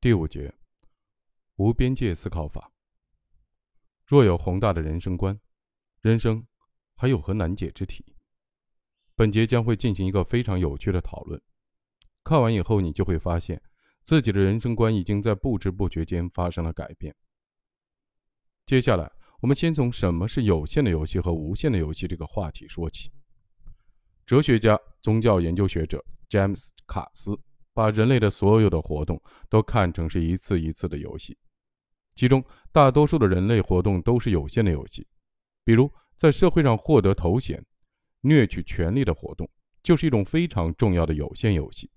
第五节，无边界思考法。若有宏大的人生观，人生还有何难解之题？本节将会进行一个非常有趣的讨论。看完以后，你就会发现自己的人生观已经在不知不觉间发生了改变。接下来，我们先从什么是有限的游戏和无限的游戏这个话题说起。哲学家、宗教研究学者詹姆斯·卡斯把人类的所有的活动都看成是一次一次的游戏。其中，大多数的人类活动都是有限的游戏，比如在社会上获得头衔、掠取权力的活动，就是一种非常重要的有限游戏。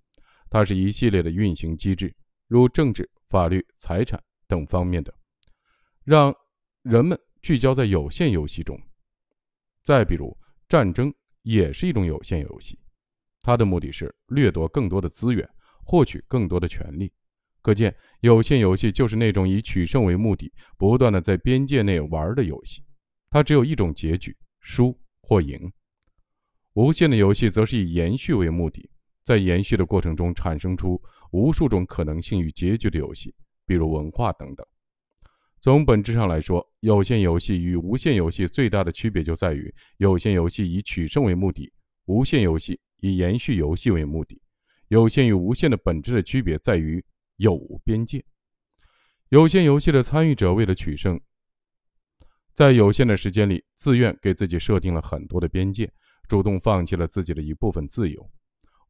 它是一系列的运行机制，如政治、法律、财产等方面的，让人们聚焦在有限游戏中。再比如，战争也是一种有限游戏，它的目的是掠夺更多的资源，获取更多的权利。可见，有限游戏就是那种以取胜为目的，不断的在边界内玩的游戏。它只有一种结局：输或赢。无限的游戏则是以延续为目的，在延续的过程中产生出无数种可能性与结局的游戏，比如文化等等。从本质上来说，有限游戏与无限游戏最大的区别就在于，有限游戏以取胜为目的，无限游戏以延续游戏为目的。有限与无限的本质的区别在于。有无边界，有限游戏的参与者为了取胜，在有限的时间里，自愿给自己设定了很多的边界，主动放弃了自己的一部分自由。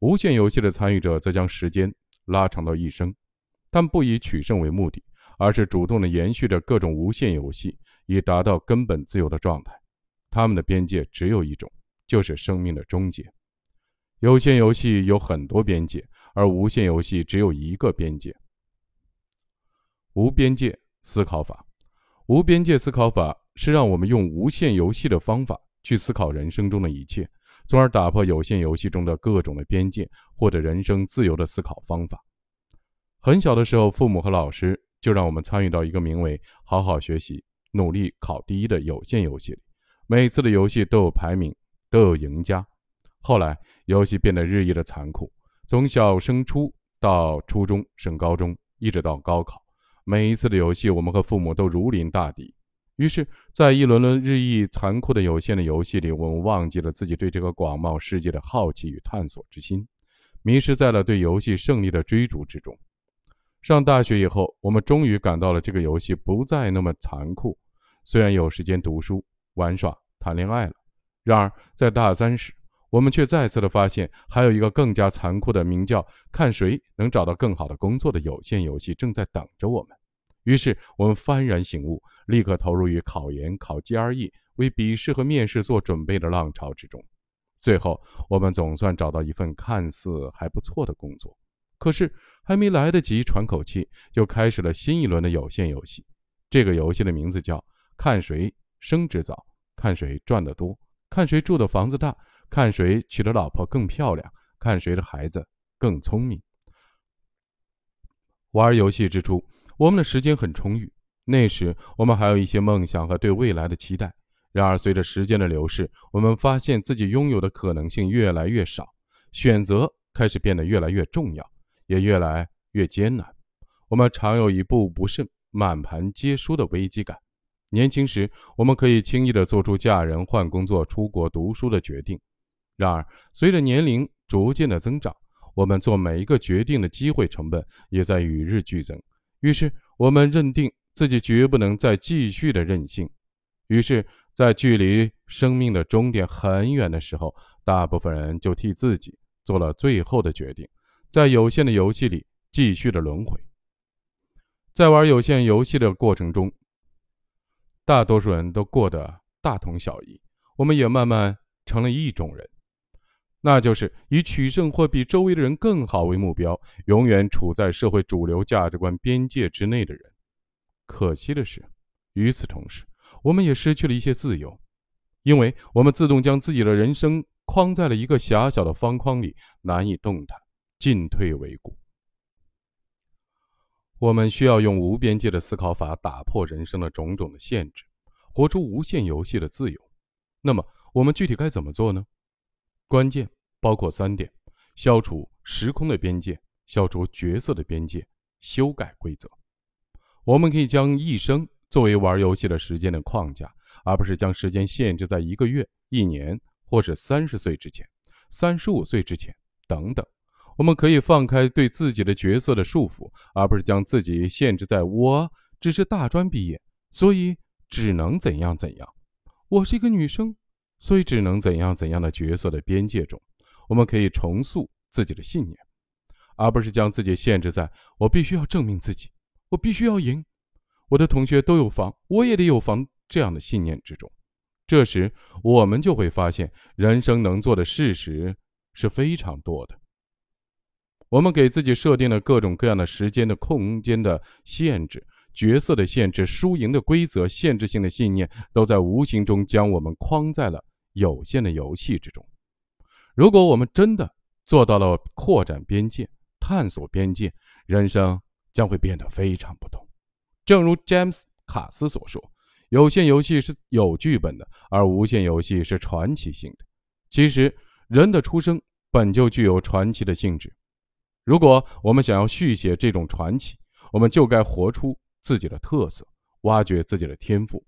无限游戏的参与者则将时间拉长到一生，但不以取胜为目的，而是主动的延续着各种无限游戏，以达到根本自由的状态。他们的边界只有一种，就是生命的终结。有限游戏有很多边界，而无限游戏只有一个边界。无边界思考法，无边界思考法是让我们用无限游戏的方法去思考人生中的一切，从而打破有限游戏中的各种的边界，获得人生自由的思考方法。很小的时候，父母和老师就让我们参与到一个名为“好好学习，努力考第一”的有限游戏里。每次的游戏都有排名，都有赢家。后来，游戏变得日益的残酷，从小升初到初中升高中，一直到高考。每一次的游戏，我们和父母都如临大敌。于是，在一轮轮日益残酷的有限的游戏里，我们忘记了自己对这个广袤世界的好奇与探索之心，迷失在了对游戏胜利的追逐之中。上大学以后，我们终于感到了这个游戏不再那么残酷。虽然有时间读书、玩耍、谈恋爱了，然而在大三时，我们却再次的发现，还有一个更加残酷的，名叫“看谁能找到更好的工作”的有限游戏正在等着我们。于是，我们幡然醒悟，立刻投入于考研、考 GRE、为笔试和面试做准备的浪潮之中。最后，我们总算找到一份看似还不错的工作。可是，还没来得及喘口气，就开始了新一轮的有限游戏。这个游戏的名字叫“看谁升职早，看谁赚得多，看谁住的房子大”。看谁娶的老婆更漂亮，看谁的孩子更聪明。玩游戏之初，我们的时间很充裕，那时我们还有一些梦想和对未来的期待。然而，随着时间的流逝，我们发现自己拥有的可能性越来越少，选择开始变得越来越重要，也越来越艰难。我们常有一步不慎、满盘皆输的危机感。年轻时，我们可以轻易地做出嫁人、换工作、出国读书的决定。然而，随着年龄逐渐的增长，我们做每一个决定的机会成本也在与日俱增。于是，我们认定自己绝不能再继续的任性。于是，在距离生命的终点很远的时候，大部分人就替自己做了最后的决定，在有限的游戏里继续的轮回。在玩有限游戏的过程中，大多数人都过得大同小异。我们也慢慢成了一种人。那就是以取胜或比周围的人更好为目标，永远处在社会主流价值观边界之内的人。可惜的是，与此同时，我们也失去了一些自由，因为我们自动将自己的人生框在了一个狭小的方框里，难以动弹，进退维谷。我们需要用无边界的思考法打破人生的种种的限制，活出无限游戏的自由。那么，我们具体该怎么做呢？关键包括三点：消除时空的边界，消除角色的边界，修改规则。我们可以将一生作为玩游戏的时间的框架，而不是将时间限制在一个月、一年，或是三十岁之前、三十五岁之前等等。我们可以放开对自己的角色的束缚，而不是将自己限制在“我只是大专毕业，所以只能怎样怎样”，“我是一个女生，所以只能怎样怎样的角色的边界中。我们可以重塑自己的信念，而不是将自己限制在“我必须要证明自己，我必须要赢，我的同学都有房，我也得有房”这样的信念之中。这时，我们就会发现，人生能做的事实是非常多的。我们给自己设定了各种各样的时间的空间的限制、角色的限制、输赢的规则、限制性的信念，都在无形中将我们框在了有限的游戏之中。如果我们真的做到了扩展边界、探索边界，人生将会变得非常不同。正如詹姆斯·卡斯所说：“有限游戏是有剧本的，而无限游戏是传奇性的。”其实，人的出生本就具有传奇的性质。如果我们想要续写这种传奇，我们就该活出自己的特色，挖掘自己的天赋，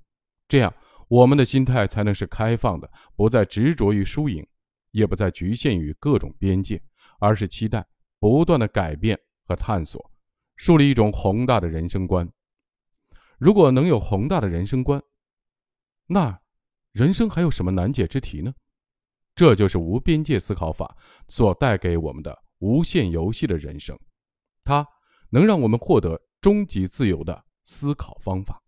这样我们的心态才能是开放的，不再执着于输赢，也不再局限于各种边界，而是期待不断的改变和探索，树立一种宏大的人生观。如果能有宏大的人生观，那人生还有什么难解之题呢？这就是无边界思考法所带给我们的。无限游戏的人生，它能让我们获得终极自由的思考方法。